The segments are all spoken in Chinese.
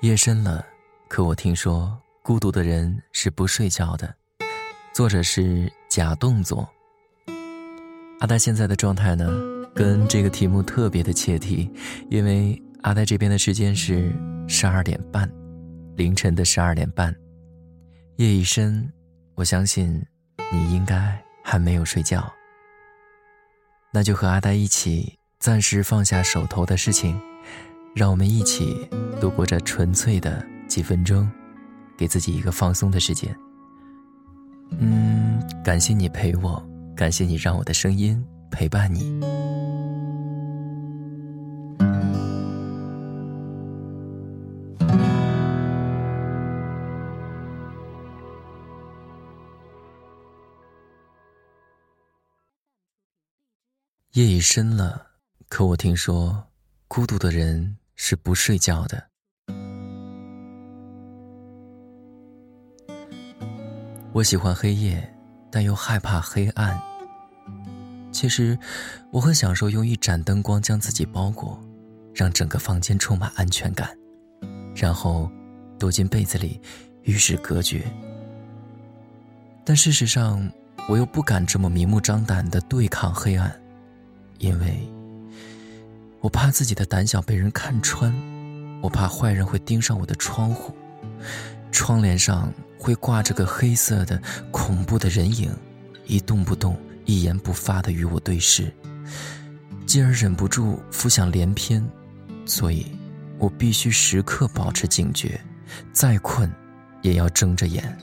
夜深了，可我听说孤独的人是不睡觉的。作者是假动作。阿呆现在的状态呢，跟这个题目特别的切题，因为阿呆这边的时间是十二点半，凌晨的十二点半。夜已深，我相信你应该还没有睡觉。那就和阿呆一起，暂时放下手头的事情，让我们一起度过这纯粹的几分钟，给自己一个放松的时间。嗯，感谢你陪我，感谢你让我的声音陪伴你。夜已深了，可我听说，孤独的人是不睡觉的。我喜欢黑夜，但又害怕黑暗。其实，我很享受用一盏灯光将自己包裹，让整个房间充满安全感，然后躲进被子里与世隔绝。但事实上，我又不敢这么明目张胆的对抗黑暗，因为我怕自己的胆小被人看穿，我怕坏人会盯上我的窗户，窗帘上。会挂着个黑色的恐怖的人影，一动不动、一言不发的与我对视，继而忍不住浮想联翩，所以，我必须时刻保持警觉，再困，也要睁着眼。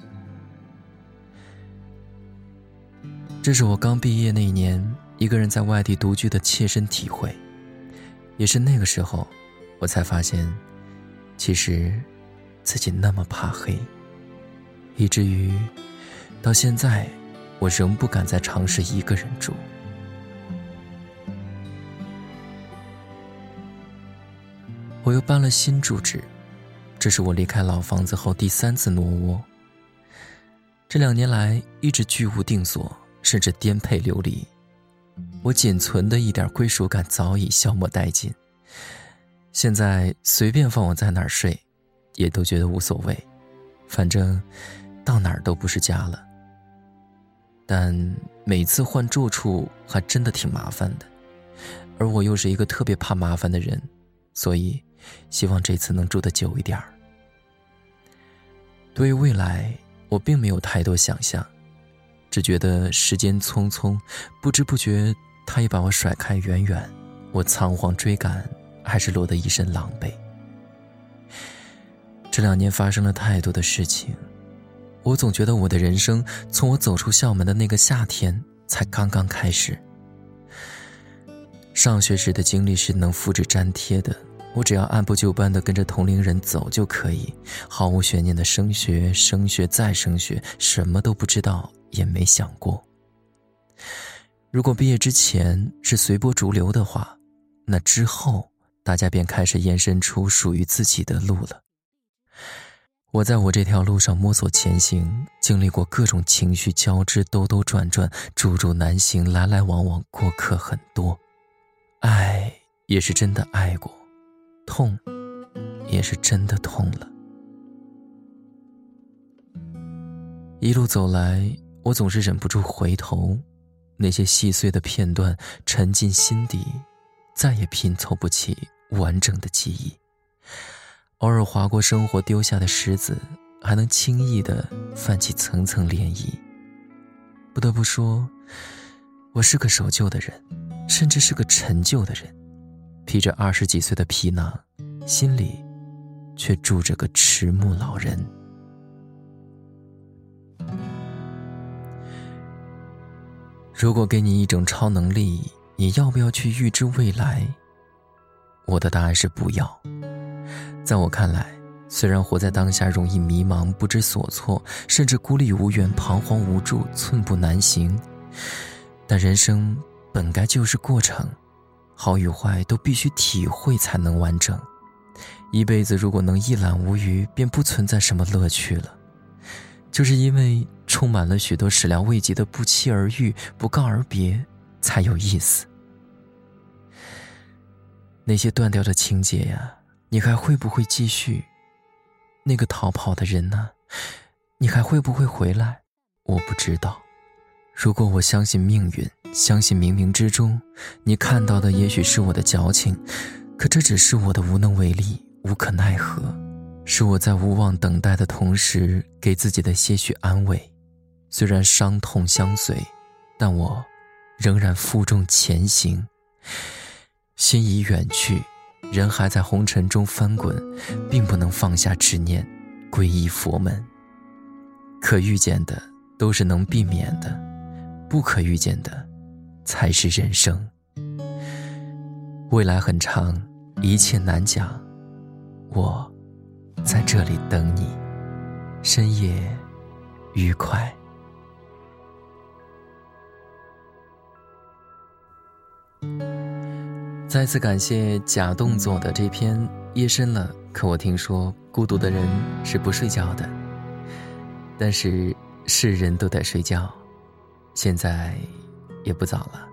这是我刚毕业那年，一个人在外地独居的切身体会，也是那个时候，我才发现，其实，自己那么怕黑。以至于，到现在，我仍不敢再尝试一个人住。我又搬了新住址，这是我离开老房子后第三次挪窝。这两年来一直居无定所，甚至颠沛流离，我仅存的一点归属感早已消磨殆尽。现在随便放我在哪儿睡，也都觉得无所谓，反正。到哪儿都不是家了，但每次换住处还真的挺麻烦的，而我又是一个特别怕麻烦的人，所以希望这次能住得久一点儿。对于未来，我并没有太多想象，只觉得时间匆匆，不知不觉他也把我甩开远远，我仓皇追赶，还是落得一身狼狈。这两年发生了太多的事情。我总觉得我的人生从我走出校门的那个夏天才刚刚开始。上学时的经历是能复制粘贴的，我只要按部就班的跟着同龄人走就可以，毫无悬念的升学、升学再升学，什么都不知道也没想过。如果毕业之前是随波逐流的话，那之后大家便开始延伸出属于自己的路了。我在我这条路上摸索前行，经历过各种情绪交织、兜兜转转、注注难行、来来往往，过客很多。爱也是真的爱过，痛也是真的痛了。一路走来，我总是忍不住回头，那些细碎的片段沉进心底，再也拼凑不起完整的记忆。偶尔划过生活丢下的石子，还能轻易的泛起层层涟漪。不得不说，我是个守旧的人，甚至是个陈旧的人，披着二十几岁的皮囊，心里却住着个迟暮老人。如果给你一种超能力，你要不要去预知未来？我的答案是不要。在我看来，虽然活在当下容易迷茫、不知所措，甚至孤立无援、彷徨无助、寸步难行，但人生本该就是过程，好与坏都必须体会才能完整。一辈子如果能一览无余，便不存在什么乐趣了。就是因为充满了许多始料未及的不期而遇、不告而别，才有意思。那些断掉的情节呀。你还会不会继续？那个逃跑的人呢？你还会不会回来？我不知道。如果我相信命运，相信冥冥之中，你看到的也许是我的矫情，可这只是我的无能为力、无可奈何，是我在无望等待的同时给自己的些许安慰。虽然伤痛相随，但我仍然负重前行。心已远去。人还在红尘中翻滚，并不能放下执念，皈依佛门。可预见的都是能避免的，不可预见的才是人生。未来很长，一切难讲。我在这里等你，深夜愉快。再次感谢假动作的这篇夜深了，可我听说孤独的人是不睡觉的。但是是人都得睡觉，现在也不早了，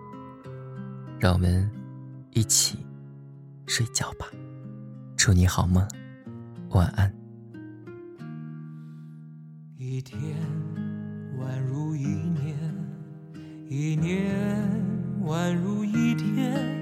让我们一起睡觉吧。祝你好梦，晚安。一天宛如一年，一年宛如一天。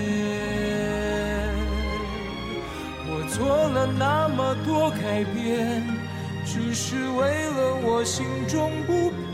了那么多改变，只是为了我心中不变。